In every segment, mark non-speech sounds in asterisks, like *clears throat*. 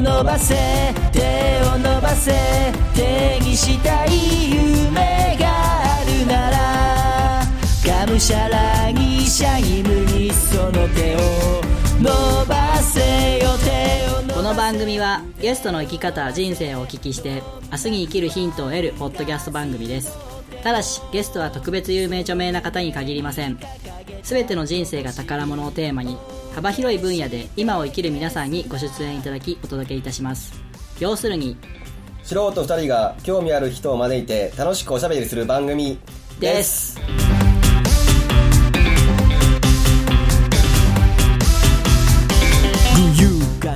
伸ばせ手を伸ばせ手にしたい夢があるならがむしゃらにシャイムにその手を伸ばせよ手をこの番組はゲストの生き方人生をお聞きして明日に生きるヒントを得るポッドキャスト番組です。ただしゲストは特別有名著名な方に限りません。全ての人生が宝物をテーマに幅広い分野で今を生きる皆さんにご出演いただきお届けいたします。要するに素人2人が興味ある人を招いて楽しくおしゃべりする番組です。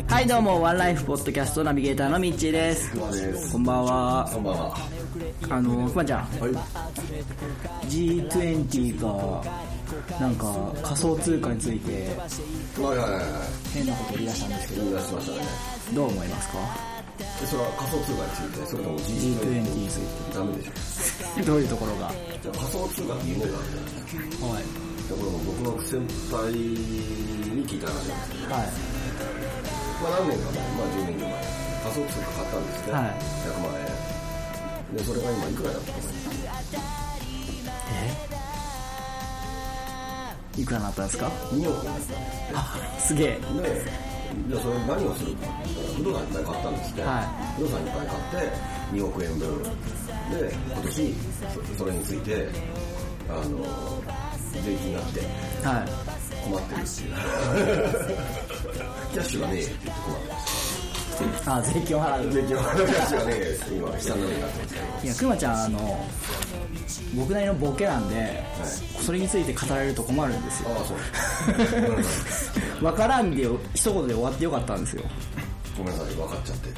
はいどうもワンライフポッドキャストナビゲーターのみっちーです。こんばんは。こんばんは。あのくまちゃん、G20 がなんか仮想通貨について変なこと言い出したんですけどどう思いますか？でそれは仮想通貨についてそれとも G20 についダメでしょ。て *laughs* どういうところが？じゃあ仮想通貨って夢があるじゃないですかはい。でこれも僕の先輩に聞いた話なんですけど、はい。まあ何年か前、まあ10年以上前、仮想通貨買ったんですね。はい。100万円。で、それが今いくらだったと思いますえ？いくらになったんですか ?2 億。あすげえで、じゃあそれ何をする？か不動産いっぱい買ったんですって。は不動産いっぱい買って、2億円分。で、今年、そそれについて、あの、税金があってはい困ってるっていう。*laughs* キャッシュがねえって言って困ってます。あ税金を払う税金はキャッシュがね今、悲惨な目になってますけど。いやくまちゃんあの僕なりのボケなんで、それについて語られると困るんですよああ、そう。*laughs* わからんでよ一言で終わってよかったんですよごめんなさい、分かっちゃって。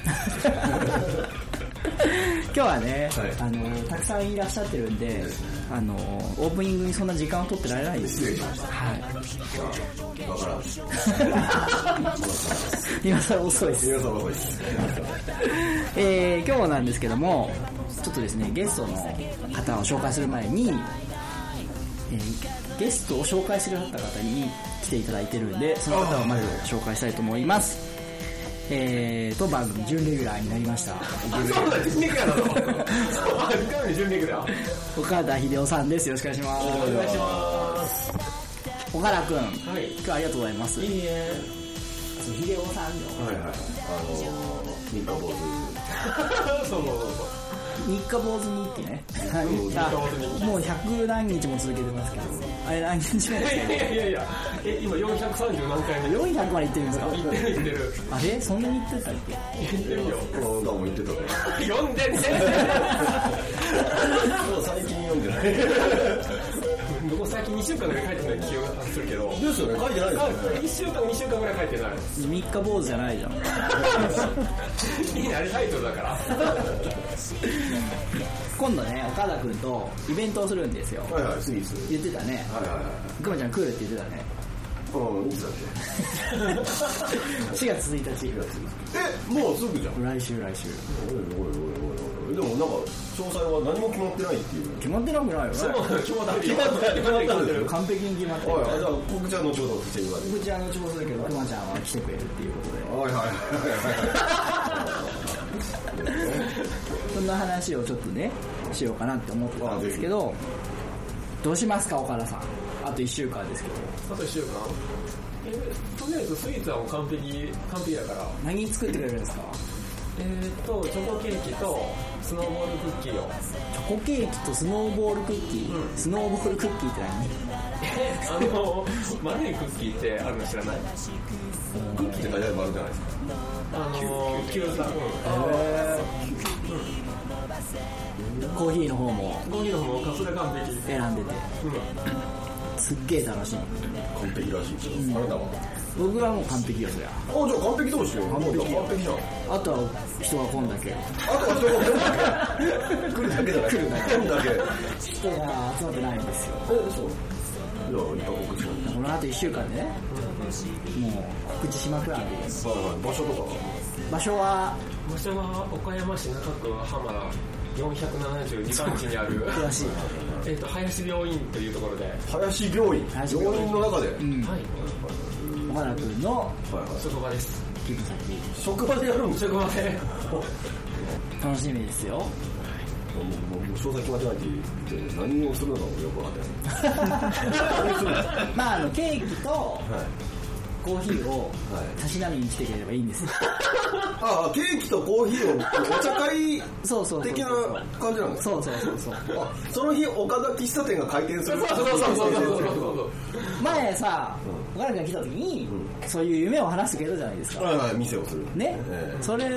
今日はね、はいあのたくさんいらっしゃってるんであのオープニングにそんな時間を取ってられないんです。はい。今更遅いです皆さん分かります。えー今日なんですけどもちょっとですねゲストの方を紹介する前に、えーゲストを紹介する方々に来ていただいてるんでその方をまず紹介したいと思いますえーと番組準レギュラーになりましたそうだ、準レギュラーなのそう、あ、2回目に準レギュラー岡田秀夫さんですよろしくお願いしますお願いします。岡田くん、はい今日はありがとうございますいいえ。秀夫さんのはいはい。あのー、三日坊主。*laughs* そうそうそう三日坊主日記ね、はいうんあ三日坊主日記もう100何日も続けてますけど。あれ何日目ですかいやいやいや、え、今430何回目？400までいってるんですか？言ってる言ってる。あれ？そんなに言ってたっけ？言ってるよ。この歌も言ってたね。*laughs* 読んでね。*laughs* *laughs* もう最近読んでない。近2週間ぐらい書いてない記憶がするけど。ですよね、書いてないですよね。1週間、2週間ぐらい書いてない。三日坊主じゃないじゃんいいね、あれタイトルだから。*laughs* 今度ね岡田君とイベントをするんですよはいはい、スイーツ。言ってたねはいはいはい。くまちゃん来るって言ってたねうん、いつだっ4 *laughs* 月1日けえ、もうすぐじゃん。来週来週おいおいおいおい。でもなんか、詳細は何も決まってないっていう。決まってなくないよね。そう、決まってる。決まってる。決まってる。完璧に決まってるはい、あじゃあ、告知は後ほどして言われる。こちらの調査だけどくまちゃんは来てくれるっていうことで。はいはいはいそんな話をちょっとねしようかなって思ってたんですけどどうしますか岡田さん。あと1週間ですけど。あと1週間？えとりあえずスイーツはもう完璧、完璧だから。何作ってくれるんですか？えーっと、チョコケーキとスノーボールクッキーを。チョコケーキとスノーボールクッキー、うんスノーボールクッキーってえ、あの、丸いクッキーってあるの知らない？クッキーって大体丸じゃないですか。あの、キューザー。何コーヒーの方もコーヒーの方もカスレ完璧。選んでてうん。すっげえ楽しみ完璧らしいけど、あれだわ。僕はもう完璧よそりゃあ、じゃあ完璧同士よ。完璧完璧じゃん。あとは人が来んだけあとは人が来るだけじゃない。*laughs* 来るだけ。来るだけ。人が集まってないんですよえ、そう。いっぱい告知このあと1週間でねもう告知しまくらんではいはい、場所とかは？場所は？場所は岡山市中区浜472番地にある、詳しいえっと、林病院というところで、林病院。林病院病院の中で？うんはい。岡山田君の職場です。寄付先職場でやるんですよ職場で。楽しみですよ。もうもう詳細決まってないって言って何をするのかもよく分かってない。*laughs* まああのケーキとはい。コーヒーをはいたしなみに来てくれればいいんです。よああケーキとコーヒーをお茶会そうそう的な感じなんですかそうそうそうそう。あその日岡田喫茶店が開店するそうそうそうそうそう。*laughs* 前さ岡田君が来た時にそういう夢を話してくれたじゃないですか。はいはい店をする。ね。ええ。それ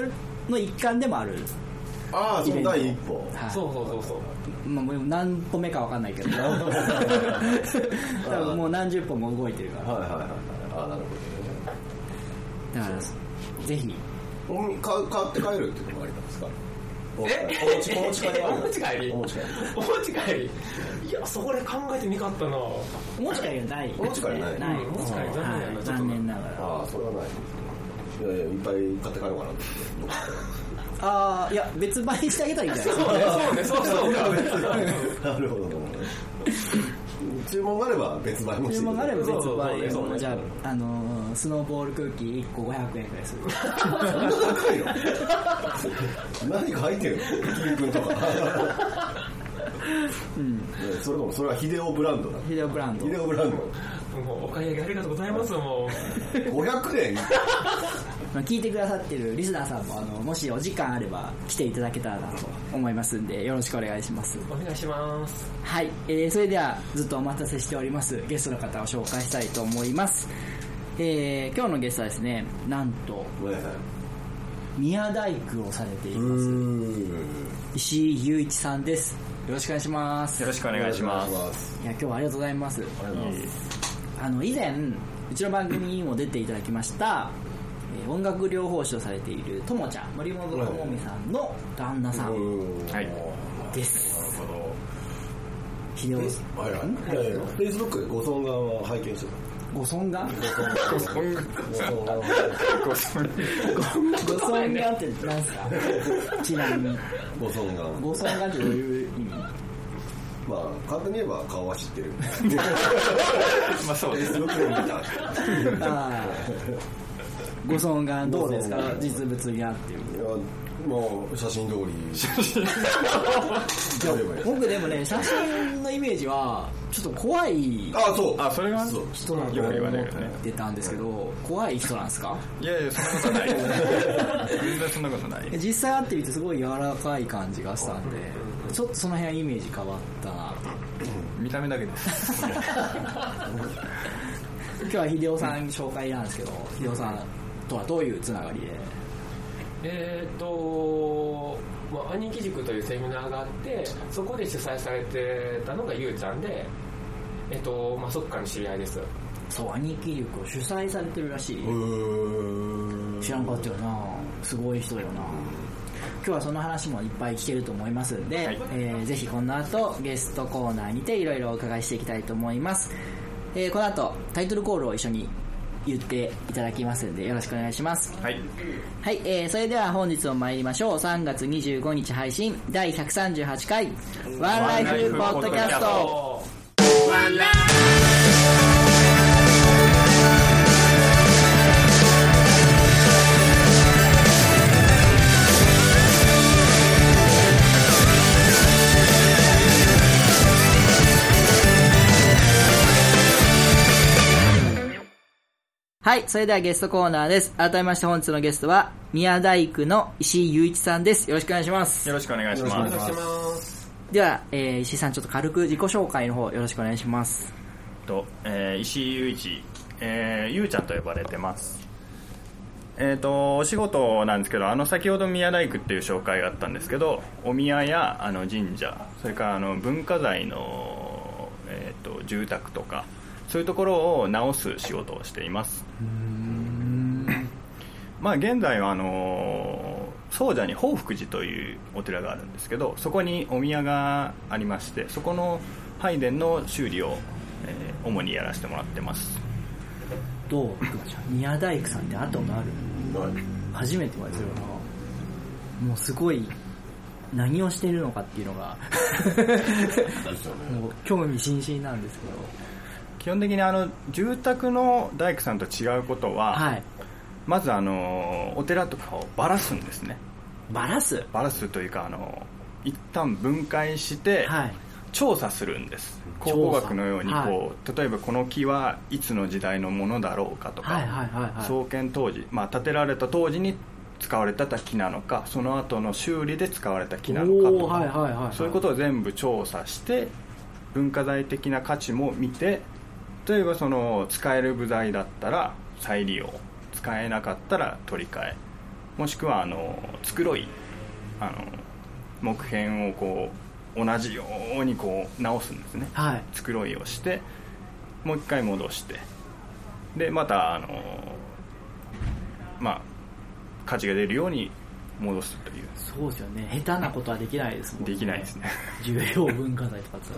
の一環でもある。ああその第一歩。はい。そうそうそうそう。まあ、もう何歩目かわかんないけど。*laughs* 多分もう何十歩も動いてるから。はいはいはいはい。ああなるだからぜひ。買って帰るっていうのもありなんですか？え？お持ちお持ち帰りお持ち帰り？お持ち帰り。お持ち帰り？いやそれ考えてみかったな。お持ち帰りはない。お持ち帰りない。ない。うん。お持ち帰り残念やなはい。ちょっと。残念ながら。ああそれはない。いやいやいっぱい買って帰ろうかなって。ああいや別売してあげたらいいんじゃない？ですかそうねそうねそうそう。かなるほど。注文があれば別売も注文があれば別売そうそうじゃあ、あのースノーボールクッキー1個500円くらいする。そんな高いの何か入ってる？のキリ君とかうん。それともそれはヒデオブランドなの。ヒデオブランド。ヒデオブランド。もうお買い上げありがとうございますも500円？*laughs* まあ聞いてくださってるリスナーさんもあのもしお時間あれば来ていただけたらなと思いますんでよろしくお願いします。うお願いします。はい、えー、それではずっとお待たせしておりますゲストの方を紹介したいと思います。えー、今日のゲストはですねなんと宮大工をされています。石井雄一さんですよろしくお願いします。よろしくお願いします。いや今日はありがとうございます。ありがとうございますあの以前うちの番組にも出ていただきました、えー音楽療法士をされているともちゃん森本智美さんの旦那さんはい。です。なるほど。秀夫はいはい。フェイスブックでご尊顔は拝見してご尊願た。ご尊顔。はご尊ご尊願って何すか？ちなみに。ご尊顔。ご尊願ってどういうまあ、簡単に言えば顔は知ってる。*laughs* まあそうです。よく見た。ああご尊願どうですか？実物にあっていういや、もう写真通り。僕でもね写真のイメージはちょっと怖いあ、そう。あ、それが？そう人なんだよく言わと思。ってたんですけど怖い人なんですか？いやいや、そんなことない。*laughs* 全然そんなことない。実際会ってみてすごい柔らかい感じがしたんでちょっとその辺イメージ変わった。な見た目だけで。す。*laughs* 今日は秀夫さん紹介なんですけど秀夫さんとはどういうつながりで？えっ、と、まあ、兄貴塾というセミナーがあってそこで主催されてたのがゆうちゃんでえっ、と、まあ、そっからの知り合いです。そう兄貴力を主催されてるらしい、知らんかったよな。すごい人だよな。今日はその話もいっぱい聞けると思いますんで、はい。えーぜひこの後ゲストコーナーにていろいろお伺いしていきたいと思います、えーこの後タイトルコールを一緒に言っていただきますんでよろしくお願いします。はい。はい、えー、それでは本日も参りましょう。3月25日配信第138回ワンライフポッドキャストはい、それではゲストコーナーです。改めまして本日のゲストは、宮大工の石井雄一さんです。よろしくお願いします。よろしくお願いします。ますでは、えー、石井さんちょっと軽く自己紹介の方よろしくお願いします。と、えー石井雄一、えーゆうちゃんと呼ばれてます。えっ、と、お仕事なんですけど、あの、先ほど宮大工っていう紹介があったんですけど、お宮やあの神社、それからあの文化財の、えー、と住宅とか、そういうところを直す仕事をしています。まあ、現在はあの総社に報福寺というお寺があるんですけどそこにお宮がありましてそこの拝殿の修理を、えー主にやらせてもらってます。どう宮大工さんって会ったことある？はい初めてお会いするなもうすごい、何をしてるのかっていうのが、*laughs* 興味津々なんですけど。基本的にあの住宅の大工さんと違うことは、はい。まずあのお寺とかをばらすんですね。バラす？ばらすというかあの一旦分解してはい。調査するんです。考古学のようにこう、例えばこの木はいつの時代のものだろうかとか、はいはいはいはい。創建当時、まあ、建てられた当時に使われてた木なのかその後の修理で使われた木なのかとか、はいはいはいはい。そういうことを全部調査して文化財的な価値も見て例えばその使える部材だったら再利用。使えなかったら取り替え。もしくはあの繕い。あの木片をこう同じようにこう直すんですね。はい。繕いをしてもう一回戻して。でまたあのまあ価値が出るように戻すという。そうですよね。下手なことはできないですもんね。できないですね。重要文化財とか使う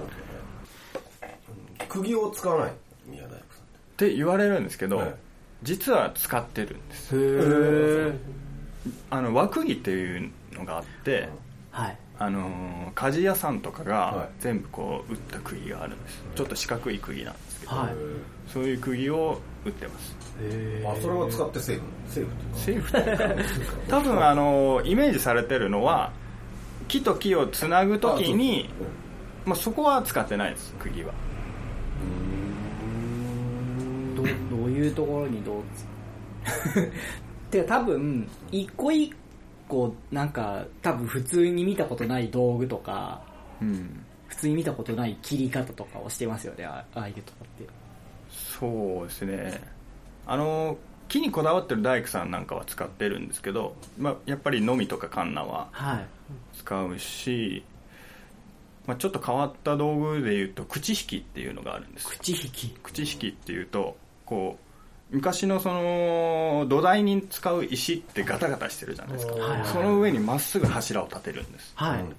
釘を使わない宮大工さんって言われるんですけど、はい。実は使ってるんです。へえあの輪釘っていうのがあってはい。あのー鍛冶屋さんとかはがい。全部こう打った釘があるんです。ちょっと四角い釘なんですけどはい。そういう釘を打ってます。へあそれを使ってセーフセーフってセーフっていうか。多分あのイメージされてるのは木と木をつなぐときにまあ、そこは使ってないです釘はどどういうところにどうてか多分一個一個なんか多分普通に見たことない道具とかうん。普通に見たことない切り方とかをしてますよねあああいうとこって。そうですね。あの木にこだわってる大工さんなんかは使ってるんですけど、まあ、やっぱりのみとかカンナははい。使うし、まあ、ちょっと変わった道具でいうと口引きっていうのがあるんです。口引き。口引きっていうとこう昔のその土台に使う石ってガタガタしてるじゃないですか、はいはいその上にまっすぐ柱を立てるんです。はい、うん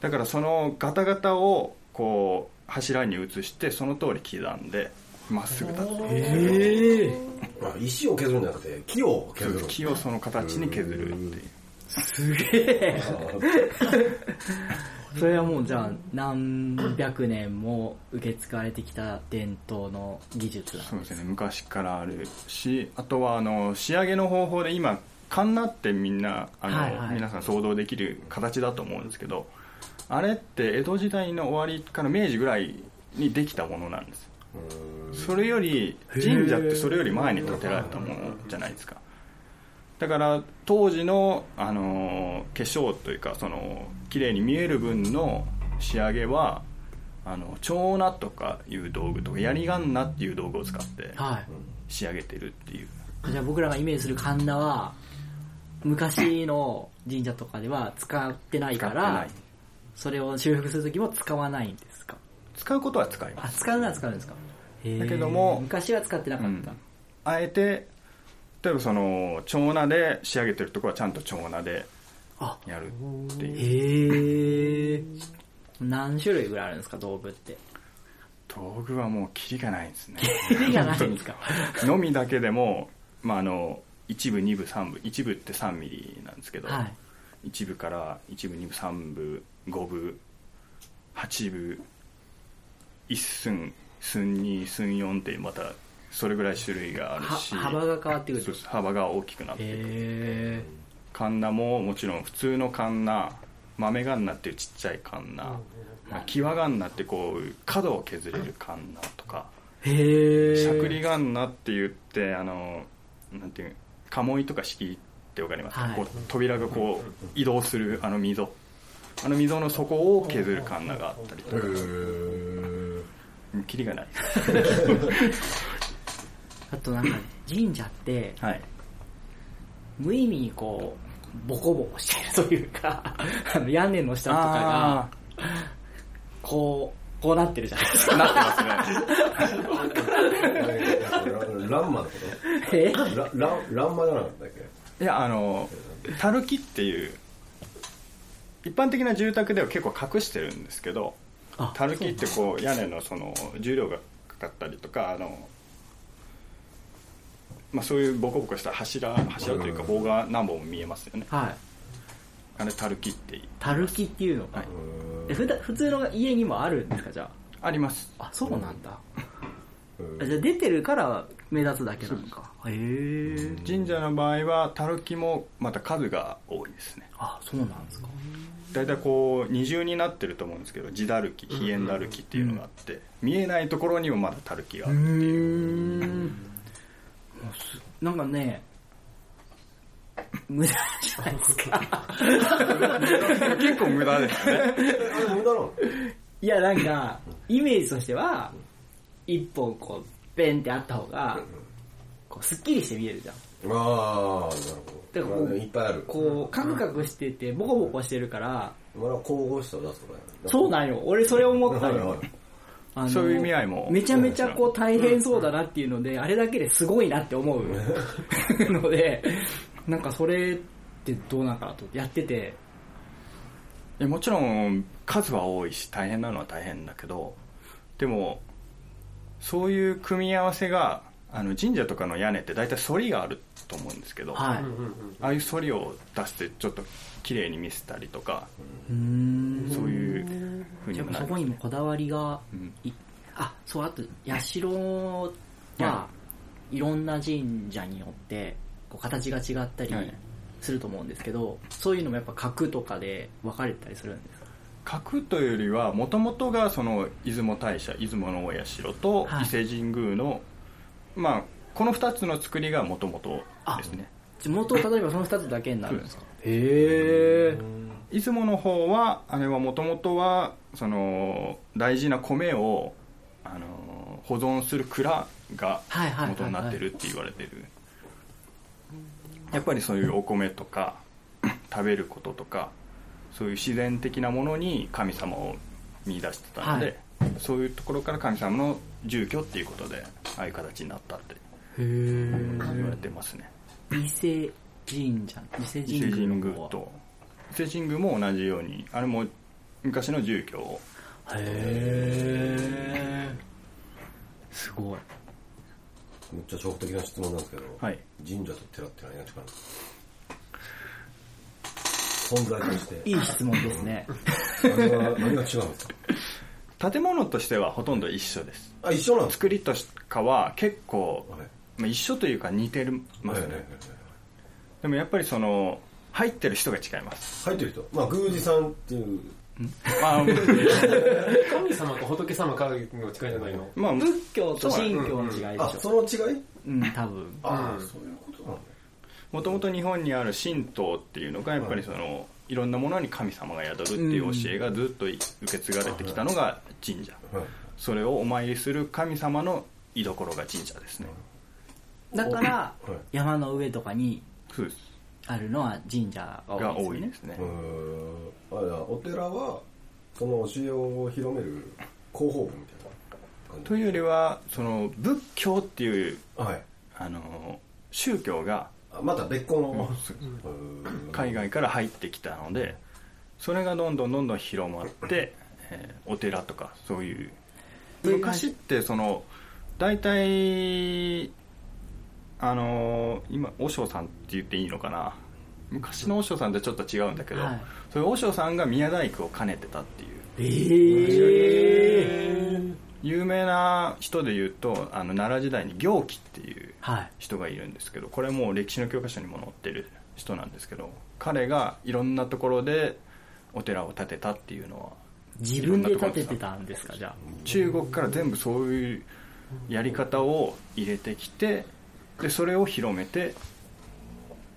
だからそのガタガタをこう柱に移してその通り刻んでまっすぐ立てるへえあ石を削るんじゃなくて木を削る。木をその形に削るっていう。すげえそれはもうじゃあ何百年も受け継がれてきた伝統の技術なんそうですね昔からあるしあとはあの仕上げの方法で今カンナってみんなあの、はいはい。皆さん想像できる形だと思うんですけどあれって江戸時代の終わりから明治ぐらいにできたものなんです。それより神社ってそれより前に建てられたものじゃないですかだから当時の、あの化粧というかその綺麗に見える分の仕上げはあの蝶菜とかいう道具とか槍鉋ナっていう道具を使ってはい。仕上げてるっていう。じゃあ僕らがイメージする神田は昔の神社とかでは使ってないからそれを修復するときも使わないんですか？使うことは使いまあす使うのは使うんですか？だけども昔は使ってなかった、うん。あえて例えばその蝶菜で仕上げてるところはちゃんと蝶菜であやるっていう。へえ。何種類ぐらいあるんですか道具って？道具はもうキリがないですね。*laughs* キリがないんですか？のみだけでも、まあ、あの1部2部3部1部って3ミリなんですけど、はい。1部から1部2部3部5部8部1寸寸2寸4ってまたそれぐらい種類があるはし幅が変わってくる。そうです。幅が大きくなっていくへカンナももちろん普通のカンナ豆カンナっていうちっちゃいカンナ、まあ、キワカンナってこう角を削れるカンナとかえへえしゃくりカンナって言ってあのなんていう鴨居とか敷居ってわかりますか、はい。こう扉がこう移動するあの溝。あの溝の底を削るカンナがあったりとか。うんキリがない *laughs* あとなんか神社ってはい。無意味にこうボコボコしてるというかあの屋根の下とかがこうこうなってるじゃないですか。なってますね。ランマのこえと？ラランランマじゃなかったっけ？いやあのたるきっていう一般的な住宅では結構隠してるんですけどあたるきってこう屋根のその重量がかかったりとかあの、まあ、そういうボコボコした柱柱というか棒が何本も見えますよね。はい。あれたるきってたるきっていうのか、はい。えふだ普通の家にもあるんですかじゃあ？ります。ああそうなんだ。うん。あじゃあ出てるから目立つだけなのか。へえ。神社の場合はたるきもまた数が多いですね。あそうなんですか。大体こう二重になってると思うんですけど地だるき飛燕だるきっていうのがあって、見えないところにもまだたるきがあうるーんもう。すなんかね無駄じゃないですか。結構無駄ですね。あれ無駄なの？いやなんかイメージとしては一本こうペンってあった方がこうすっきりして見えるじゃん。ああなるほど。だからこうまあねいっぱいある。こうカクカクしててボコボコしてるからまだ神々しさを出すとかそうなんよ。俺それ思ったよそういう意味合いも。めちゃめちゃこう大変そうだなっていうので、あれだけですごいなって思う。*laughs* ので、なんかそれってどうなんかなとやってて、えもちろん数は多いし大変なのは大変だけどでもそういう組み合わせがあの神社とかの屋根って大体反りがあると思うんですけど、はい。ああいう反りを出してちょっと綺麗に見せたりとかうーん。そういうふうにもなる。こにもこだわりがうん。い、あ、そう、あと、社は、い。ろんな神社によって、こう形が違ったりはい。すると思うんですけど、そういうのもやっぱ格とかで分かれたりするんですか？格というよりはもともとがその出雲大社出雲の大社とはい。伊勢神宮の、まあこの2つの作りがもともとですね地元、例えばその2つだけになる。んですか。へー。出雲の方はあれはもともとはその大事な米をあの保存する蔵がはいはいはいはい。元になってるって言われてる。やっぱりそういうお米とか *clears throat* 食べることとかそういう自然的なものに神様を見出してたので、そういうところから神様の住居っていうことでああいう形になったって。言われてますね伊勢神社伊勢神伊勢神宮と伊勢神宮も同じようにあれも昔の住居を。へえすごい。めっちゃ長期的な質問なんですけど、はい。神社と寺って何が違うんですか？存在として。いい質問ですね。何が何が違うんですか？建物としてはほとんど一緒です。あ一緒なんですか？作りとかは結構、はいまあ、一緒というか似てますね、はいはいはいはいでもやっぱりその入ってる人が違います。入ってる人。まあ宮司さんっていう。まあ *laughs* 神様と仏様からの違いじゃないの？まあ仏教と神教の違いでしあょ。その。違い？うん多分。ああ、うん。そういうことなんだ。もともと日本にある神道っていうのがやっぱりその、いろん。なものに神様が宿るっていう教えがずっと受け継がれてきたのが神社、はいそれをお参りする神様の居所が神社ですねだからはい。山の上とかにあるのは神社がが多いですすね。うー。んあお寺はその教えを広める広報部みたいな感じ？というよりはその仏教っていうはい。あの宗教があまた別個の、海外から入ってきたのでそれがどんどんどんどん広まって、えーお寺とかそういう。そういう昔ってその大体あの今和尚さんって言っていいのかな？昔の和尚さんとはちょっと違うんだけど、はい。そういう和尚さんが宮大工を兼ねてたっていう。ええ有名な人で言うとあの奈良時代に行基っていうはい。人がいるんですけどこれもう歴史の教科書にも載ってる人なんですけど彼がいろんなところでお寺を建てたっていうのは自分で建ててたんですかじゃあ。中国から全部そういうやり方を入れてきてでそれを広めて、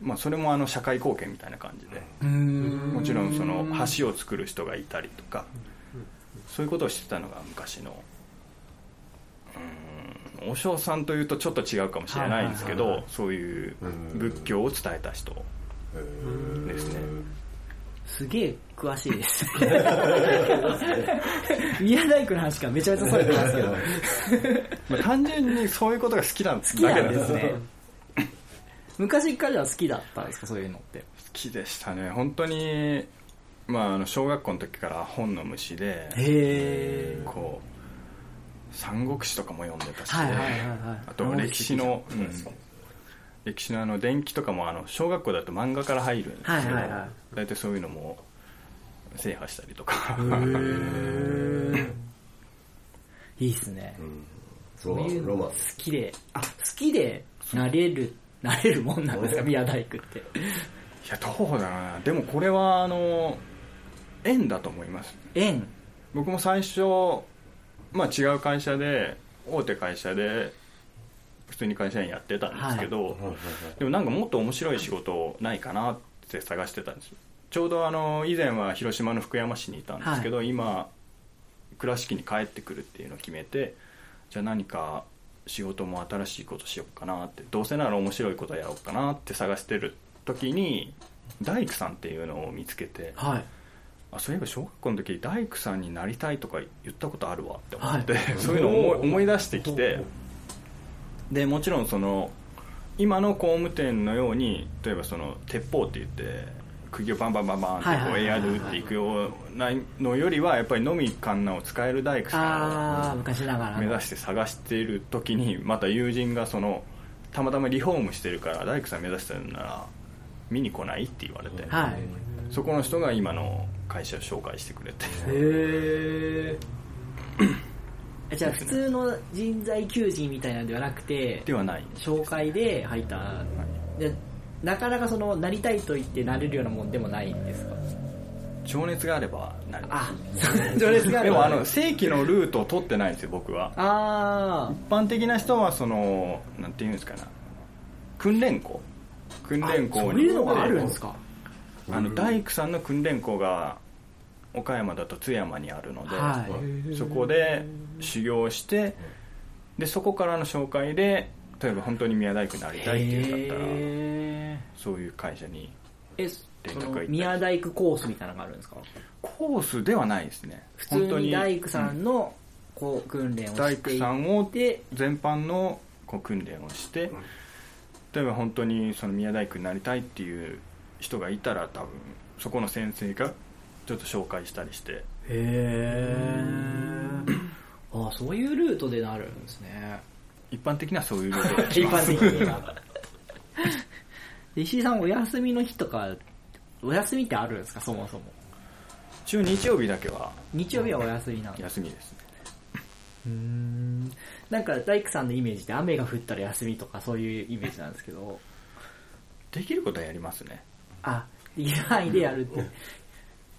まあ、それもあの社会貢献みたいな感じでもちろんその橋を作る人がいたりとかそういうことをしてたのが昔のうーん和尚さんというとちょっと違うかもしれないんですけどそういう仏教を伝えた人ですねすげえ詳しいです。宮大工の話からめちゃめちゃそれてますけど。まあ単純にそういうことが好きなん好きなんです好ね。昔から好きだったんですかそういうのって。きでしたね。本当にまああの小学校の時から本の虫でこう三国志とかも読んでたし、あと歴史の、うん歴史のあの伝記とかもあの小学校だと漫画から入るんですけど、はいはいはい。大体そういうのも制覇したりとか。へえいいっすね。そういうの好ロマン。きで、あ、好きでなれる、なれるもんなんですか、宮大工って。いやどうだろうな。でもこれはあの縁だと思います。縁。僕も最初、まあ、違う会社で大手会社で普通に会社員やってたんですけど、でもなんかもっと面白い仕事ないかなって探してたんですよ。ちょうどあの以前は広島の福山市にいたんですけど、今倉敷に帰ってくるっていうのを決めてじゃあ何か仕事も新しいことしようかなってどうせなら面白いことやろうかなって探してる時に大工さんっていうのを見つけてはい。あそういえば小学校の時大工さんになりたいとか言ったことあるわって思って、はい。*laughs* そういうのを思い出してきてでもちろんその今の工務店のように例えばその鉄砲って言って釘をバンバンバンバンってこうエアで打っていくようなのよりはやっぱりのみカンナを使える大工さんを。目指して探している時にまた友人がそのたまたまリフォームしてるから大工さん目指してるなら見に来ないって言われて、はい。そこの人が今の会社を紹介してくれてへえ。じゃあ普通の人材求人みたいなのではなくて、ではない。紹介で入った、でなかなかその、なりたいと言ってなれるようなもんでもないんですか？情熱があればなりまあ、それですかすでもあの正規のルートを取ってないんですよ僕は。あ一般的な人はそのなんていうんですかな。訓練校。訓ー練校にそういうのがあるんですか？あの大工さんの訓練校が岡山だと津山にあるので、はい。そこで修行してでそこからの紹介で例えば本当に宮大工になりたいっていうんだったらへそういう会社にーえ、宮大工コースみたいなのがあるんですか？コースではないですね。普通に大工さんのこう訓練を大工して。いさんをて、全般のこう訓練をして例えば本当にその宮大工になりたいっていう人がいたら多分そこの先生がちょっと紹介したりして。へえ。あそういうルートでなるんですね。一般的にはそういうルートで *laughs* 一般的には。で石井さん、お休みの日とか、お休みってあるんですか、そもそも。一応日曜日だけは日曜日はお休みなん休みですねうーん。なんか、大工さんのイメージって雨が降ったら休みとかそういうイメージなんですけど、できることはやりますねあ、できる範囲でやるって。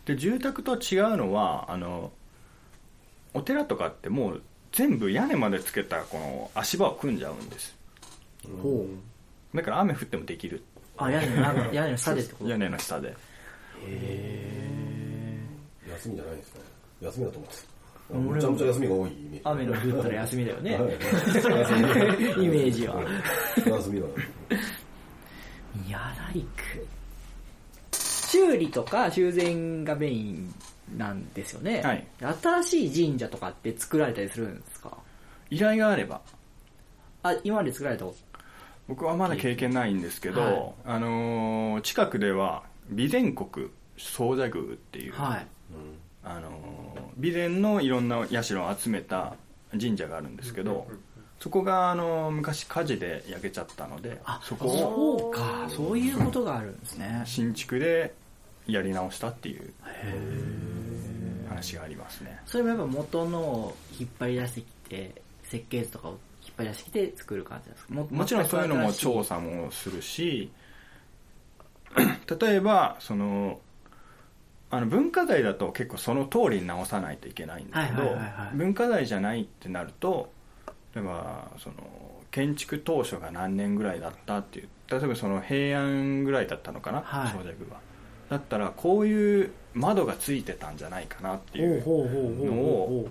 で住宅と違うのはあのお寺とかってもう全部屋根までつけたこの足場を組んじゃうんです。ほう。だから雨降ってもできる。あ、屋根の中、*laughs* 屋根の下でってこと？屋根の下で。休みじゃないですね。休みだと思ってた俺もめちゃめちゃ休みが多いイメージ。雨の降ったら休みだよね。はい。*laughs* イメージは。休みだ宮大工。修理とか修繕がメインなんですよね。はい新しい神社とかって作られたりするんですか？依頼があればあ、今まで作られたこ僕はまだ経験ないんですけど、はいあのー近くでは備前国総社宮っていう、とはい。あのー備前のいろんな社を集めた神社があるんですけど、そこが、あのー昔火事で焼けちゃったのであ、そこをそうか。そういうことがあるんですね。新築でやり直したっていう話がありますね。それもやっぱ元のを引っ張り出してきて、設計図とかを引っ張り出してきて作る感じですか？ももちろんそういうのも調査。査もするし *clears throat* 例えばそのあの文化財だと結構その通りに直さないといけないんですけど文化財じゃないってなると例えばその建築当初が何年ぐらいだったっていう例えばその平安ぐらいだったのかな？はい。長者具はだったらこういう窓がついてたんじゃないかなっていうのほう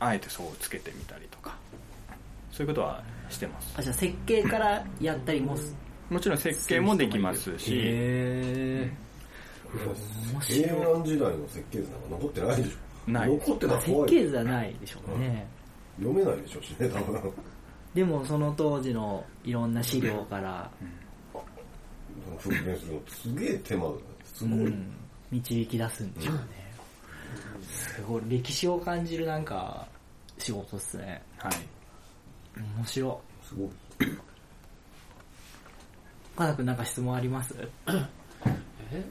あえてそうつけてみたりとか。そういうことはしてます。あ、じゃあ設計からやったりもすもちろん設計もできますし。へ面白い平安時代の設計図なんか残ってないでしょない残ってたら設計図はないでしょうね。読めないでしょうしね多分でもその当時のいろんな資料から、復元するのすげえ手間だねすごい、うん。導き出すんでしょうね。すごい、歴史を感じるなんか仕事っすね。はい。面白い。すごい。岡田くんなんか質問あります？え？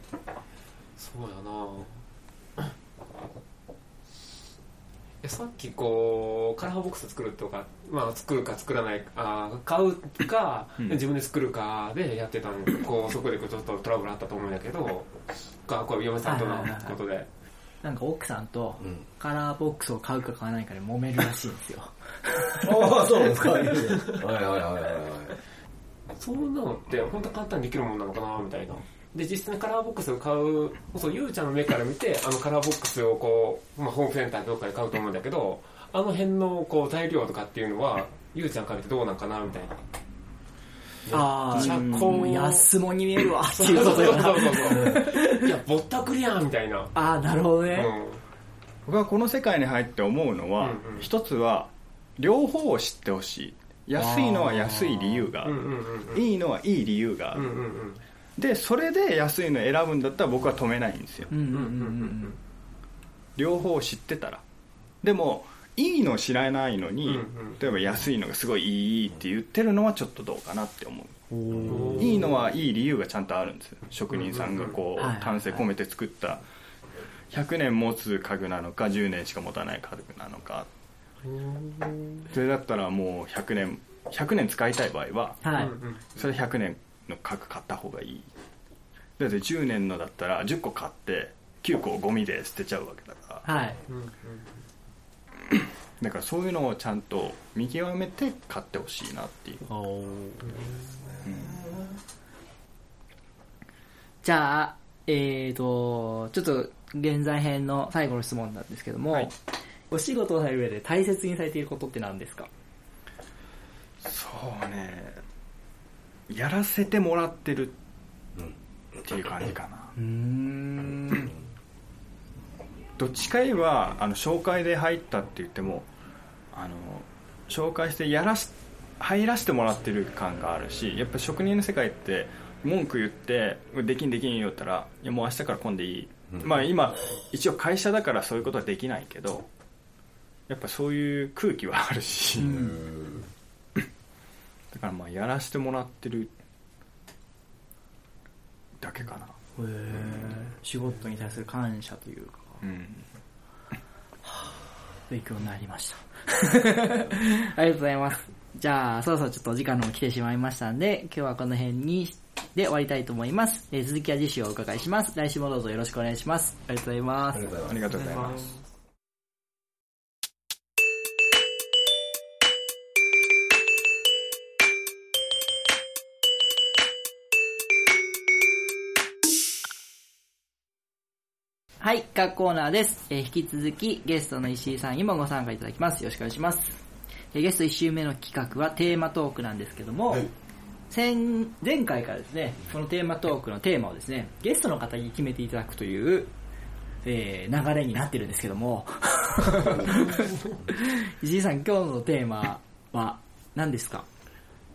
そうやなえさっきこうカラーボックス作るとか、まあ、作るか作らないあー買うか、うん自分で作るかでやってたのこうそこでちょっとトラブルあったと思うんだけどがこれ嫁さんとのことでなんか奥さんとうんカラーボックスを買うか買わないかで揉めるらしいんですよ。ああ、そうですか。*laughs* はいはいはいはいはい。そんなのって本当簡単にできるもんなのかなみたいなで実際にカラーボックスを買うそうゆうちゃんの目から見てあのカラーボックスをこう、まあ、ホームセンターとかで買うと思うんだけどあの辺のこう材料とかっていうのはゆうちゃんから見てどうなんかなみたいな。あ遮ー、光もう安物に見えるわ。っ *laughs* てそうそうそういうことよな。そうそう。*laughs* いやぼったくりやんみたいな、あー、なるほどね。うん。僕はこの世界に入って思うのは、うんうん。一つは両方を知ってほしい。安いのは安い理由がある。うんうんうん。いいのはいい理由がある、うんうんうんでそれで安いの選ぶんだったら僕は止めないんですよ。うんうんうんうん両方知ってたら。でもいいの知らないのに、うんうん。例えば安いのがすごいいいって言ってるのはちょっとどうかなって思う。うん。いいのはいい理由がちゃんとあるんですよ。職人さんがこう丹精込めて作った。100年持つ家具なのか10年しか持たない家具なのか。それだったらもう100年100年使いたい場合ははい。それ100年の家具買った方がいい。だって10年のだったら10個買って9個ゴミで捨てちゃうわけだから。はい。うんうんだからそういうのをちゃんと見極めて買ってほしいなっていう。おじゃあ、えーと、ちょっと現在編の最後の質問なんですけども、はい。お仕事をされる上で大切にされていることって何ですか？そうねやらせてもらってるっていう感じかな。うーん。どっちか言えばあの紹介で入ったって言ってもあの紹介してやらし入らせてもらってる感があるしやっぱ職人の世界って文句言ってできんできん言うたらいやもう明日から来んでいい、まあ今一応会社だからそういうことはできないけどやっぱそういう空気はあるし、だからまあやらせてもらってるだけかなへー仕事に対する感謝というか、うん勉強になりました。*laughs* ありがとうございます。じゃあ、そろそろちょっとお時間の方来てしまいましたんで、今日はこの辺にで終わりたいと思います。えー続きは次週お伺いします。来週もどうぞよろしくお願いします。ありがとうございますあり。がとうございますありがとうございますはい、各コーナーです。えー引き続きゲストの石井さんにもご参加いただきます。よろしくお願いします。えーゲスト1週目の企画はテーマトークなんですけども、はい先前回からですね、そのテーマトークのテーマをですね、ゲストの方に決めていただくという、えー流れになってるんですけども、*laughs* 石井さん、今日のテーマは何ですか？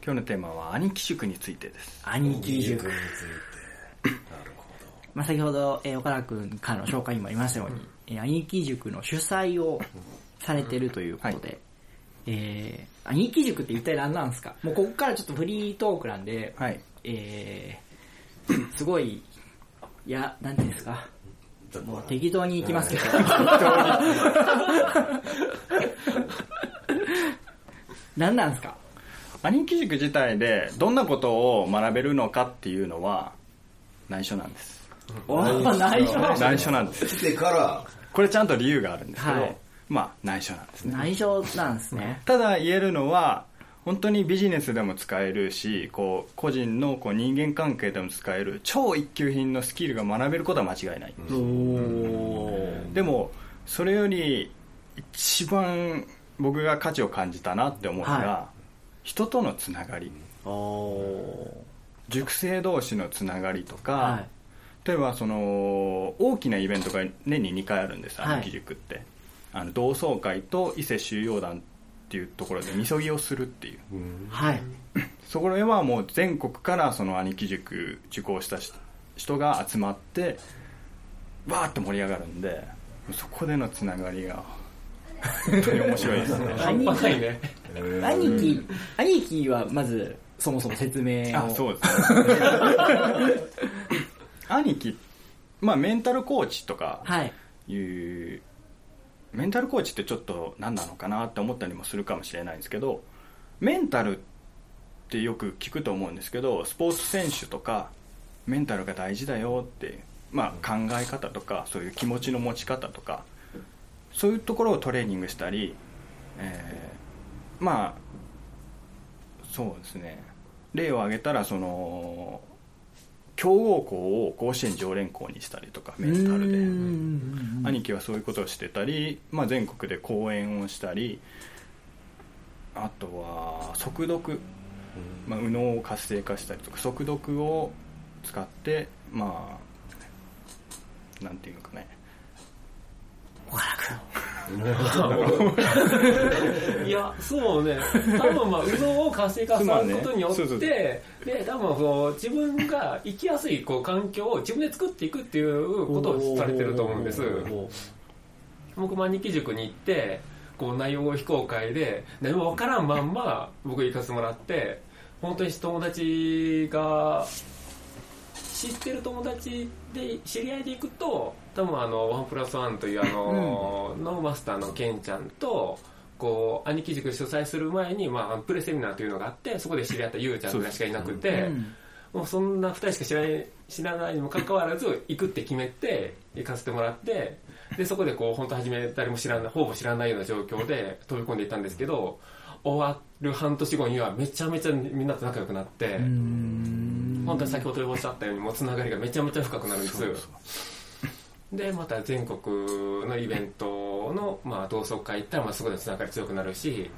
今日のテーマは兄貴塾についてです兄貴塾につい。て。なるほまあ、先ほど、えー岡田君からの紹介にもありましたように、えー兄貴塾の主催をされてるということで、えー兄貴塾って一体何なんですか？もうここからちょっとフリートークなんで、はい。えー *coughs* すごい、いや、なんていうんですか、ど。もう適当に行きますけど、*laughs* 何なんですか？兄貴塾自体でどんなことを学べるのかっていうのは内緒なんですおー内緒。内緒。なんです。来てから、これちゃんと理由があるんですけど、はい。まあ内緒なんですね。内緒なんですね。ただ言えるのは本当にビジネスでも使えるしこう個人のこう人間関係でも使える超一級品のスキルが学べることは間違いない、おー。でもそれより一番僕が価値を感じたなって思うのが、は人とのつながり。お塾生同士のつながりとか、はい例えばその大きなイベントが年に2回あるんですはい。兄貴塾って、あの同窓会と伊勢収容団っていうところでみそぎをするっていう。はい。*clears throat* そこではもう全国からその兄貴塾受講した人人が集まってわーって盛り上がるんでそこでのつながりが本当に面白いですね。半端ないね。*laughs* 兄貴、兄貴はまず、そもそも説明を。あそうですね *laughs* 兄貴まあメンタルコーチとかはい。いうメンタルコーチってちょっと何なのかなって思ったりもするかもしれないんですけどメンタルってよく聞くと思うんですけどスポーツ選手とかメンタルが大事だよって、まあ、考え方とかそういう気持ちの持ち方とかそういうところをトレーニングしたり、えーまあそうですね例を挙げたらその強豪校を甲子園常連校にしたりとかメンタルで。兄貴はそういうことをしてたり、まあ、全国で講演をしたりあとは速読、まあ、右脳を活性化したりとか速読を使ってまあなんていうのかねいや、そうね。多分まあ、右脳を活性化することによって、で、多分こう、自分が生きやすいこう環境を自分で作っていくっていうことをされてると思うん。です。僕も兄貴塾に行って、こう内容を非公開で何もわからん。まん。ま僕行かせてもらって、本当に友達が知ってる友達で知り合いで行くと多分あのワンプラスワンというあの、のマスターのケンちゃんとこう兄貴塾主催する前に、まあ、プレセミナーというのがあってそこで知り合ったゆうちゃんぐらいしかいなくて、もうそんな2人しか知らない知らないにもかかわらず行くって決めて行かせてもらってでそこでこう本当初め誰も知らないほぼ知らないような状況で飛び込んでいったんですけど終わる半年後にはめちゃめちゃみんなと仲良くなって本当に先ほどおっしゃったようにもうつながりがめちゃめちゃ深くなるんです。でまた全国のイベントの、まあ、同窓会行ったら、まあ、そこでつながり強くなるし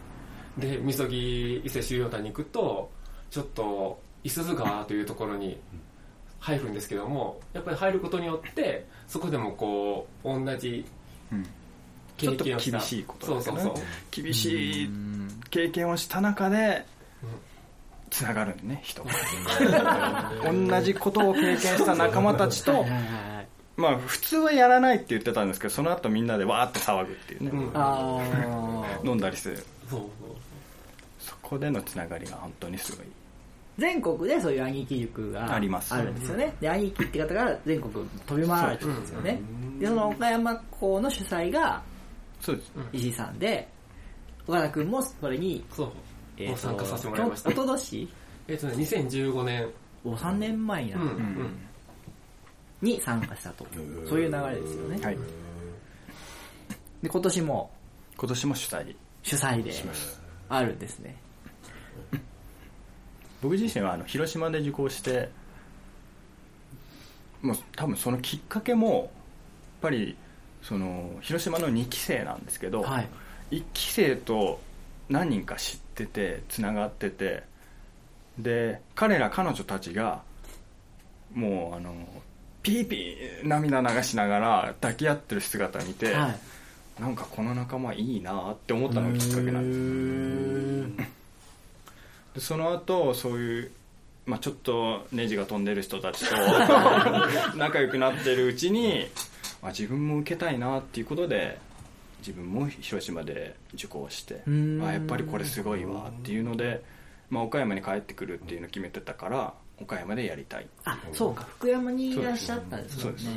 でみそぎ伊勢収容隊に行くとちょっと五十鈴川というところに入るんですけどもやっぱり入ることによってそこでもこう同じうんちょっと厳しいことそうそうだけどね。そう厳しい経験をした中でつながるんね人。が同じことを経験した仲間たちとまあ普通はやらないって言ってたんですけどその後みんなでわーって騒ぐっていうね、うん。あー。飲んだりする。そうそう。そこでのつながりが本当にすごい。全国でそういう兄貴塾があります。あるんですよね。で、兄貴って方が全国飛び回られてるんですよね。で、その岡山校の主催がそうです。石井さんで、岡田くんもそれに、そう。えー参加させてもらいました。おととし？えっとね2015年。お3年前になる。うんうん。に参加したと。そういう流れですよね。はい。で、今年も。今年も主催。主催であるんですね。僕自身はあの広島で受講してもう多分そのきっかけもやっぱりその広島の2期生なんですけど、はい。1期生と何人か知っててつながっててで彼ら彼女たちがもうあのピーピー涙流しながら抱き合ってる姿を見て、はい。なんかこの仲間いいなって思ったのがきっかけなんですでその後そういう、まあ、ちょっとネジが飛んでる人たちと *laughs* 仲良くなってるうちに、まあ、自分も受けたいなっていうことで自分も広島で受講してん。あやっぱりこれすごいわっていうので、まあ、岡山に帰ってくるっていうのを決めてたから岡山でやりたい。あ、そうか、福山にいらっしゃったんですもんそ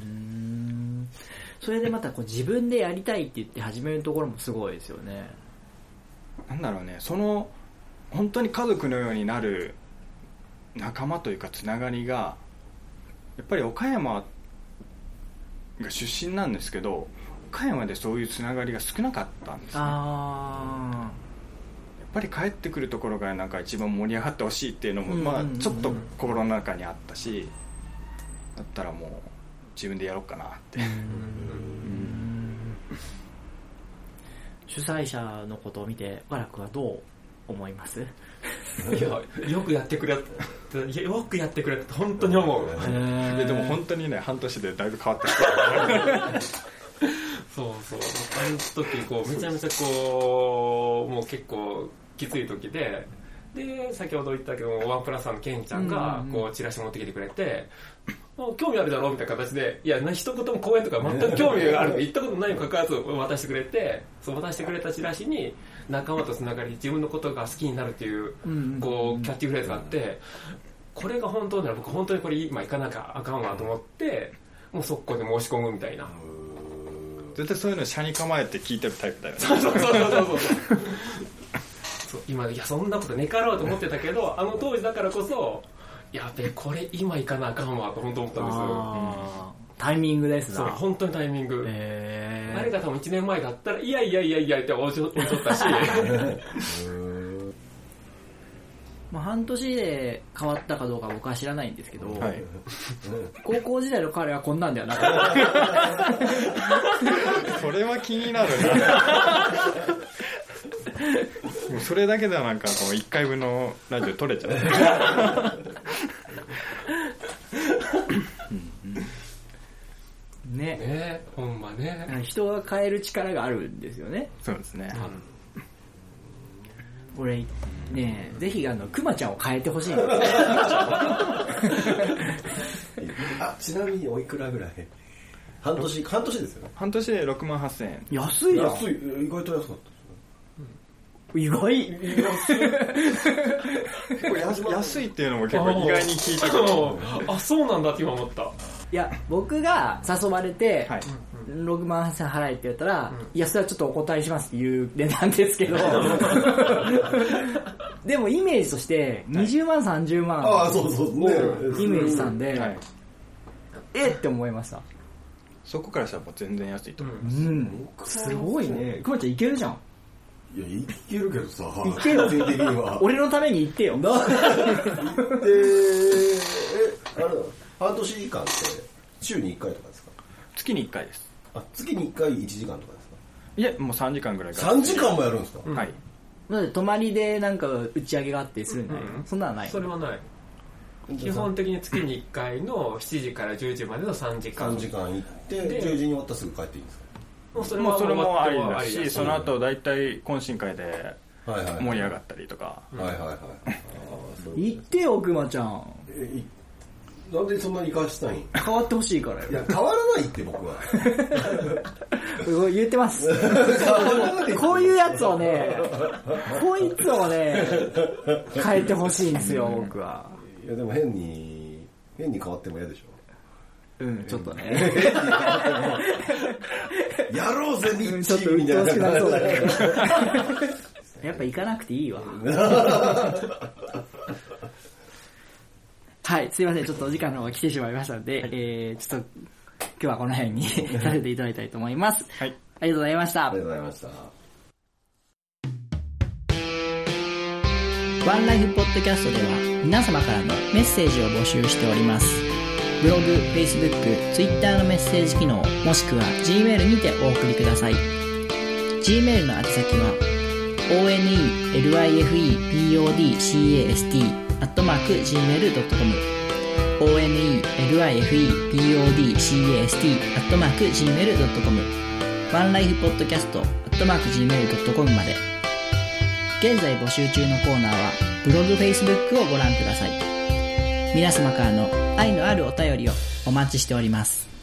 うん。それでまたこう自分でやりたいって言って始めるところもすごいですよね。なんだろうね。その本当に家族のようになる仲間というかつながりがやっぱり岡山が出身なんですけど岡山でそういうつながりが少なかったんですね。やっあぱり帰ってくるところがなんか一番盛り上がってほしいっていうのも、まあ、ちょっと心の中にあったしだったらもう自分でやろうかなって、主催者のことを見て、ワラクはどう思います？いやよくやってくれたいやよくやってくれたって本当に思う。ででも本当にね半年でだいぶ変わってきた。*laughs* そうそう。あの時こうめちゃめちゃこうもう結構きつい時でで先ほど言ったけどワンプラスさんのケンちゃんがこうチラシ持ってきてくれて、あ興味あるだろうみたいな形でいやな一言も講演とか全く興味がある言ったことないにもかかわらず渡してくれてそう渡してくれたチラシに仲間とつながり自分のことが好きになるっていううんこうキャッチフレーズがあってこれが本当なら僕本当にこれ今行かなきゃあかんわと思ってもう速攻で申し込むみたいな。絶対そういうの車に構えて聞いてるタイプだよね。そうそうそうそうそう。そう今いやそんなことねかろうと思ってたけどあの当時だからこそやべえこれ今行かなあかんわと本当思ったんですよタイミングですな。そう本当にタイミング、へあれが多分1年前だったらいやいやいやいやって置いと置いとったし。*laughs* まあ、半年で変わったかどうか僕は知らないんですけど、はい。高校時代の彼はこんなんだよな。*laughs* それは気になるな *laughs* もうそれだけではなんかこの1回分のラジオ取れちゃうね。ね。ほんまね。人が変える力があるんですよね。そうですね。俺、ねぜひあの、くまちゃんを変えてほしい。*laughs* あちなみにおいくらぐらい？半年半年ですよね。半年で6万8000円。安いやん。安い意外と安かった。意外。安い。*laughs* っていうのも結構意外に聞いたけどあそうなんだって今思ったいや、僕が誘われて、はい。6万8000払えって言ったら、いや、それはちょっとお答えしますっていう値段ですけど、*laughs* *laughs* でもイメージとして、20万、30万ああそうそうねイメージしたんで、はい。えって思いました？そこからしたらもう全然安いと思ううん。すごいね。くまちゃんいけるじゃん。いやいけるけどさいけよ個人的には。俺のために言ってよ。*laughs* で、え、あれ半年間って週に1回とかですか？月に1回です。あ、月に1回1時間とかですいえもう3時間ぐらいかから ?3 時間もやるんですか、はい。だって泊まりでなんか打ち上げがあってするんだよ。うん。そんなのない。それはない。基本的に月に1回の7時から10時までの3時間3時間行って、で10時に終わったらすぐ帰っていいんですもうそれもうそれもあり終わだし。その後大体懇親会でかはいはい。盛り上がったりとか。はいはいはい。あーそう言ってよ、くまちゃん。えいなんでそんなに生かしたいん？い変わってほしいからよ。や、変わらないって僕は。*laughs* 言ってます。こういうやつをね、こいつをね、変えてほしいんですよ、僕は。いや、でも変に、変に変わっても嫌でしょ。うん、ちょっとね。*laughs* やろうぜ、ミッチうんちょっとーみたいしくなりそうだな。けど。やっぱ行かなくていいわ。*laughs* はい、すいません、ちょっとお時間の方が来てしまいましたので、えー、ちょっと、今日はこの辺に *laughs* させていただきたいと思います。はいありがとうございましたありが。とうございました。ワンライフポッドキャストでは皆様からのメッセージを募集しております。ブログ、Facebook、Twitter のメッセージ機能、もしくは Gmail にてお送りください。Gmail の宛先は onelifepodcast アットマーク gmail.com onelifepodcast アットマーク gmail.com ワンライフポッドキャストアットマーク gmail.com まで現在募集中のコーナーはブログ、フェイスブックをご覧ください。皆様からの愛のあるお便りをお待ちしております。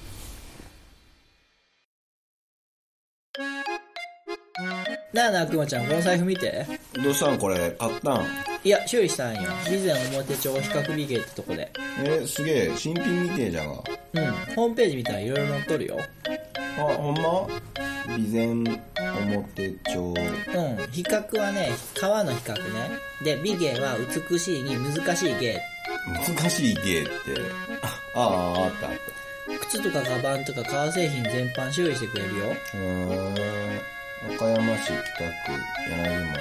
なあなあ、くまちゃん、この財布見て。どうしたんこれ、買ったん？いや、修理したんよ。備前表帳比較美芸ってとこで。え、すげえ、新品みてえじゃが。うん、ホームページ見たらいろいろ載っとるよ。あ、ほんま？備前表帳。うん、比較はね、川の比較ね。で、美芸は美しいに難しい芸。難しい芸って。あ、ああ、あったあっ靴とかカバンとか革製品全般修理してくれるよ。た。うーん。和歌山市北区柳町。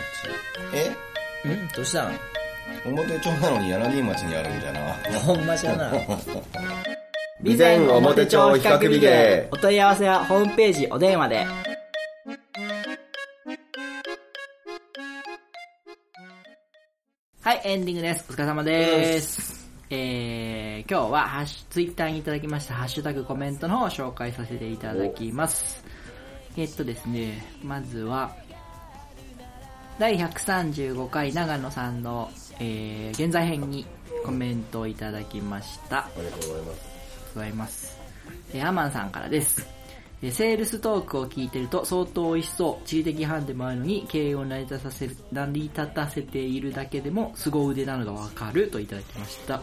え？うんどうしたん？表帳なのに柳町にあるんじゃな。ほんまじゃな。*laughs* 備前表帳比較美芸お問い合わせはホームページお電話で。はい、エンディングです。お疲れ様です。えー、今日はハッシュ、ツイッターにいただきましたハッシュタグコメントの方を紹介させていただきます。えっとですね、まずは、第135回長野さんの、えー、現在編にコメントをいただきました。ありがとうございます。ございます。えーアマンさんからです。えーセールストークを聞いてると相当美味しそう。地理的ハンデもあるのに経営を成り立たせる、成り立たせているだけでも凄腕なのがわかるといただきました。あ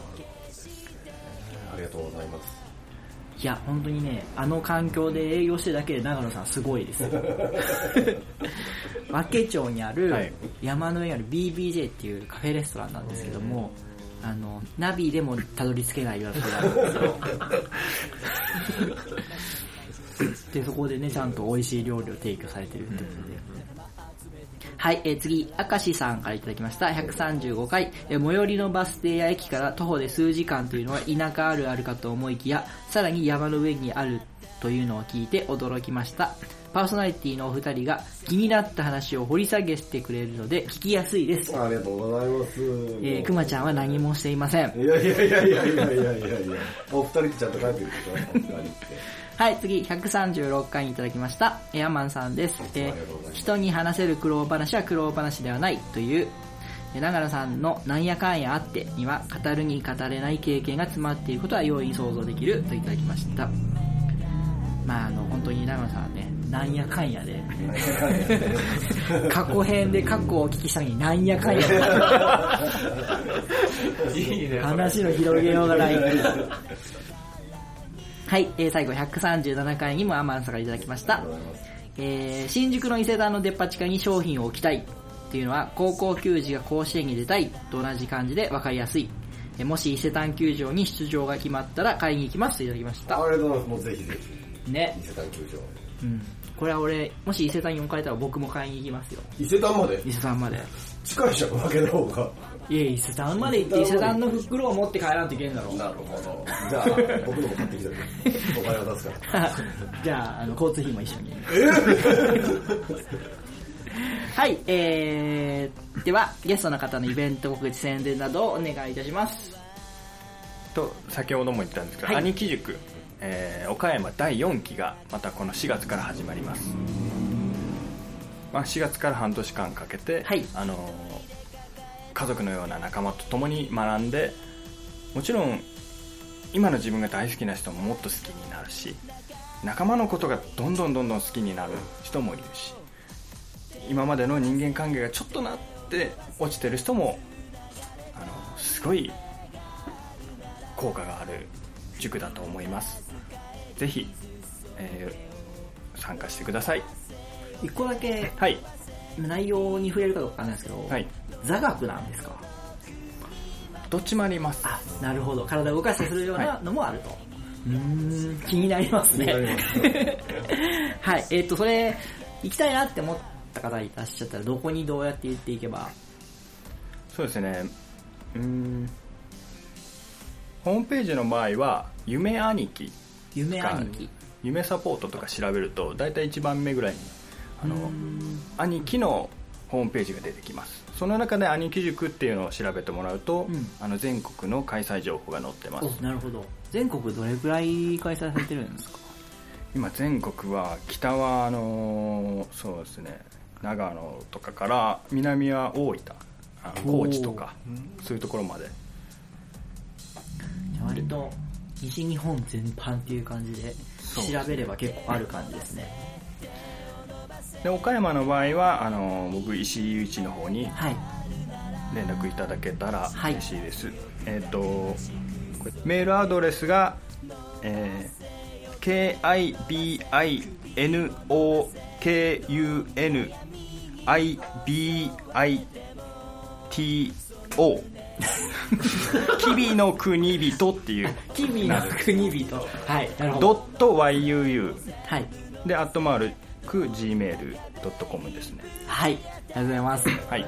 りがとうございます。いや、本当にね、あの環境で営業してるだけで長野さんすごいですよ。*laughs* 和気町にあるはい山の上にある BBJ っていうカフェレストランなんですけども、あの、ナビでもたどり着けないようなところなんですよ。*laughs* で、そこでね、ちゃんと美味しい料理を提供されてるってことで。はい、えー次、明石さんから頂きました。135回、えー最寄りのバス停や駅から徒歩で数時間というのは田舎あるあるかと思いきや、さらに山の上にあるというのを聞いて驚きました。パーソナリティのお二人が気になった話を掘り下げしてくれるので聞きやすいです。ありがとうございます。えー、くまちゃんは何もしていません。いやいやいやいやいやいやいやいやお二人ってちゃんと書いてるでしょお二人って。はい、次、136回にいただきました。エアマンさんです。えありがとうございます人に話せる苦労話は苦労話ではないという、え長野さんのなんやかんやあってには語るに語れない経験が詰まっていることは容易に想像できるといただきました。まああの、本当に長野さんはね、なんやかんやで、過去編で過去をお聞きしたのになんやかんやで。いいね。話の広げようがない。はい、えー最後137回にもアマンさんからいただきました。えー新宿の伊勢丹のデパ地下に商品を置きたいっていうのは高校球児が甲子園に出たいと同じ感じで分かりやすい。えーもし伊勢丹球場に出場が決まったら買いに行きますといただきました。ありがとうございます。もうぜひぜひ。ね伊。勢丹球場。うん。これは俺、もし伊勢丹に置かれたら僕も買いに行きますよ。伊勢丹まで？伊勢丹まで。近いじゃん、わけの方が。いや、伊勢丹まで行って伊勢丹の袋を持って帰らんといけんだろ。なるほど。じゃあ、僕のも買ってきてる。お金を出すから。*laughs* じゃあ、あの、交通費も一緒に。*laughs* はい、えー、では、ゲストの方のイベント告知宣伝などをお願いいたします。と先ほども言ったんですけど、はい兄貴塾、えー岡山第4期がまたこの4月から始まります、まあ、4月から半年間かけて、はい。あのー家族のような仲間と共に学んでもちろん今の自分が大好きな人ももっと好きになるし仲間のことがどんどんどんどん好きになる人もいるし今までの人間関係がちょっとなって落ちてる人もあのすごい効果がある塾だと思いますぜひ、えー参加してください。一個だけはい。内容に触れるかどうかわかんないですけど、はい。座学なんですか？どっちもあります。あ、なるほど。体を動かしてするようなのもあると。うーん、気になりますね。*laughs* はい、えっ、と、それ、行きたいなって思った方いらっしゃったら、どこにどうやって言っていけば？そうですね。うーん。ホームページの場合は夢兄貴夢兄貴。夢サポートとか調べると大体1番目ぐらいにあの兄貴のホームページが出てきます。その中で兄貴塾っていうのを調べてもらうと、うん。あの全国の開催情報が載ってます。お、なるほど。全国どれくらい開催されてるんですか？今全国は北はあのーそうですね。長野とかから南は大分高知とかそういうところまで。割と、西日本全般っていう感じで、調べれば結構ある感じですね。で岡山の場合はあの僕石井雄一の方にはい。連絡いただけたらはい嬉しいです、えっ、とこれメールアドレスが、えー、KIBINOKUNIBITO キビの国人っていうキビの国人。はい、なるほドど。ット YUU はい。でアットマーク Gmail.com ですねはい。ありがとうございます。はい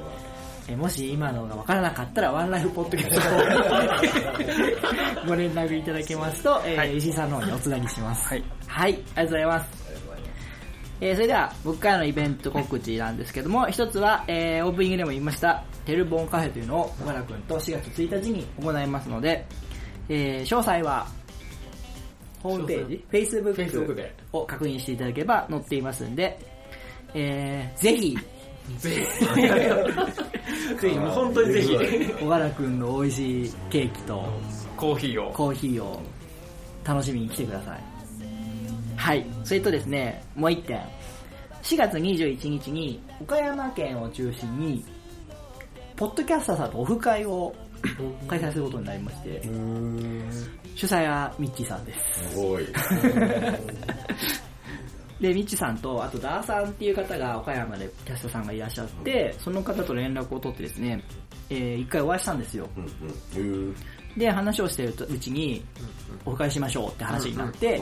えもし今のが分からなかったら、ワンライフポッドキャストを *laughs* ご連絡いただけますと、えーはい石井さんの方におつなぎします。はいはい、ありがとうございます。えーそれでは、僕からのイベント告知なんですけども、一つは、えーオープニングでも言いました、テルボンカフェというのを、小原くんと4月1日に行いますので、えー詳細は、ホームページ、Facebook を確認していただければ載っていますんで、えーぜひ、ぜひ、ぜひ、*laughs* もう本当にぜひ、小原くんの美味しいケーキとコーヒーを。コーヒーを楽しみに来てください。はい。それとですね、もう一点。4月21日に岡山県を中心に、ポッドキャスターさんとオフ会を開催することになりまして、主催はミッチーさんです。すごい。*laughs* で、ミッチさんと、あとダーさんっていう方が岡山でキャストさんがいらっしゃって、その方と連絡を取ってですね、えー一回お会いしたんですよ。うんうん。で、話をしてるうちに、お迎えしましょうって話になって、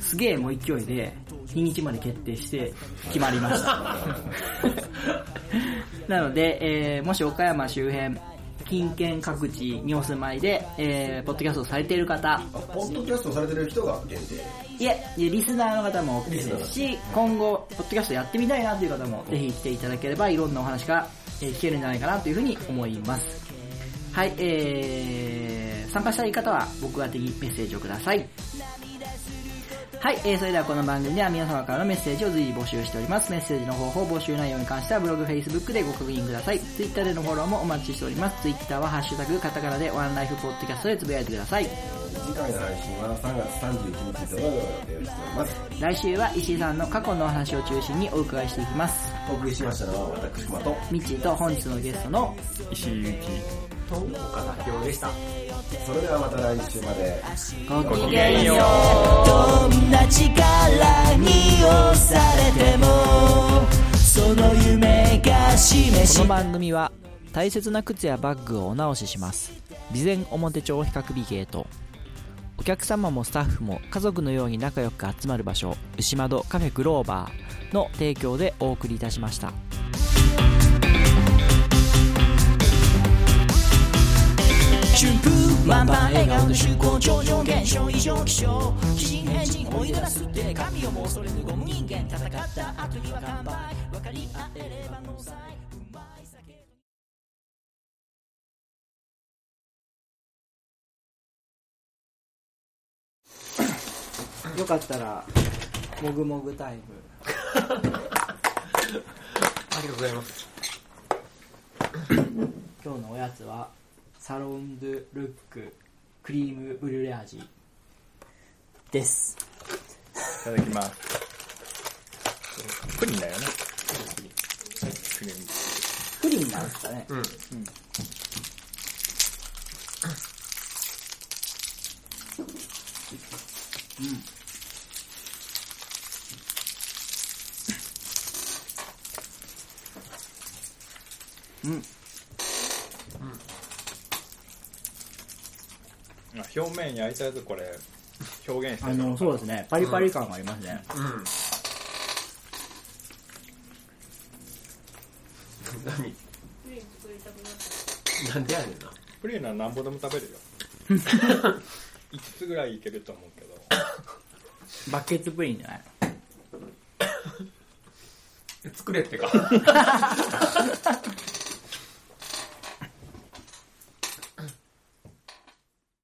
すげえもう勢いで、日にちまで決定して決まりました。*laughs* なので、えーもし岡山周辺、近県各地にお住まいで、えーポッドキャストをされている方、あ、ポッドキャストされてる人が限定。いえ、リスナーの方も OK ですし、今後、ポッドキャストやってみたいなという方も、ぜひ来ていただければ、いろんなお話が、えー聞けるんじゃないかなというふうに思います。はい、えー、参加したい方は、僕宛てにメッセージをください。はい、えー、それではこの番組では皆様からのメッセージを随時募集しております。メッセージの方法、募集内容に関してはブログ、Facebook でご確認ください。Twitter でのフォローもお待ちしております。Twitter はハッシュタグ、カタカナでワンライフポッドキャストでつぶやいてください。次回の配信は3月31日土曜日を予定しております。来週は石井さんの過去のお話を中心にお伺いしていきます。お送りしましたのは私、熊と、ミッチーと本日のゲストの石井由と岡田博でした。それではまた来週まで。ご紀きげんよう。どんな力に押されてもその夢が示しこの番組は大切な靴やバッグをお直しします。備前表帳比較美ゲートお客様もスタッフも家族のように仲良く集まる場所牛窓カフェグローバーの提供でお送りいたしました春風満帆笑顔の出向超常現象異常気象奇人変人思い出すって神をも恐れぬゴム人間戦った後には乾杯分かり合えればの際うまい酒よかったら、もぐもぐタイム。*laughs* ありがとうございます今日のおやつは、サロンドゥルッククリームブリュレ味です。いただきます。プリンだよね。プリン。プリンなんですかね。うん。うん。あ表面焼いたやつこれ表現してあの、そうですね。パリパリ感がありますね。うん。何？なんでやねんな。プリンはなんぼでも食べるよ。*laughs* 5つぐらいいけると思うけど。バケツプリンじゃない？作れってか *laughs*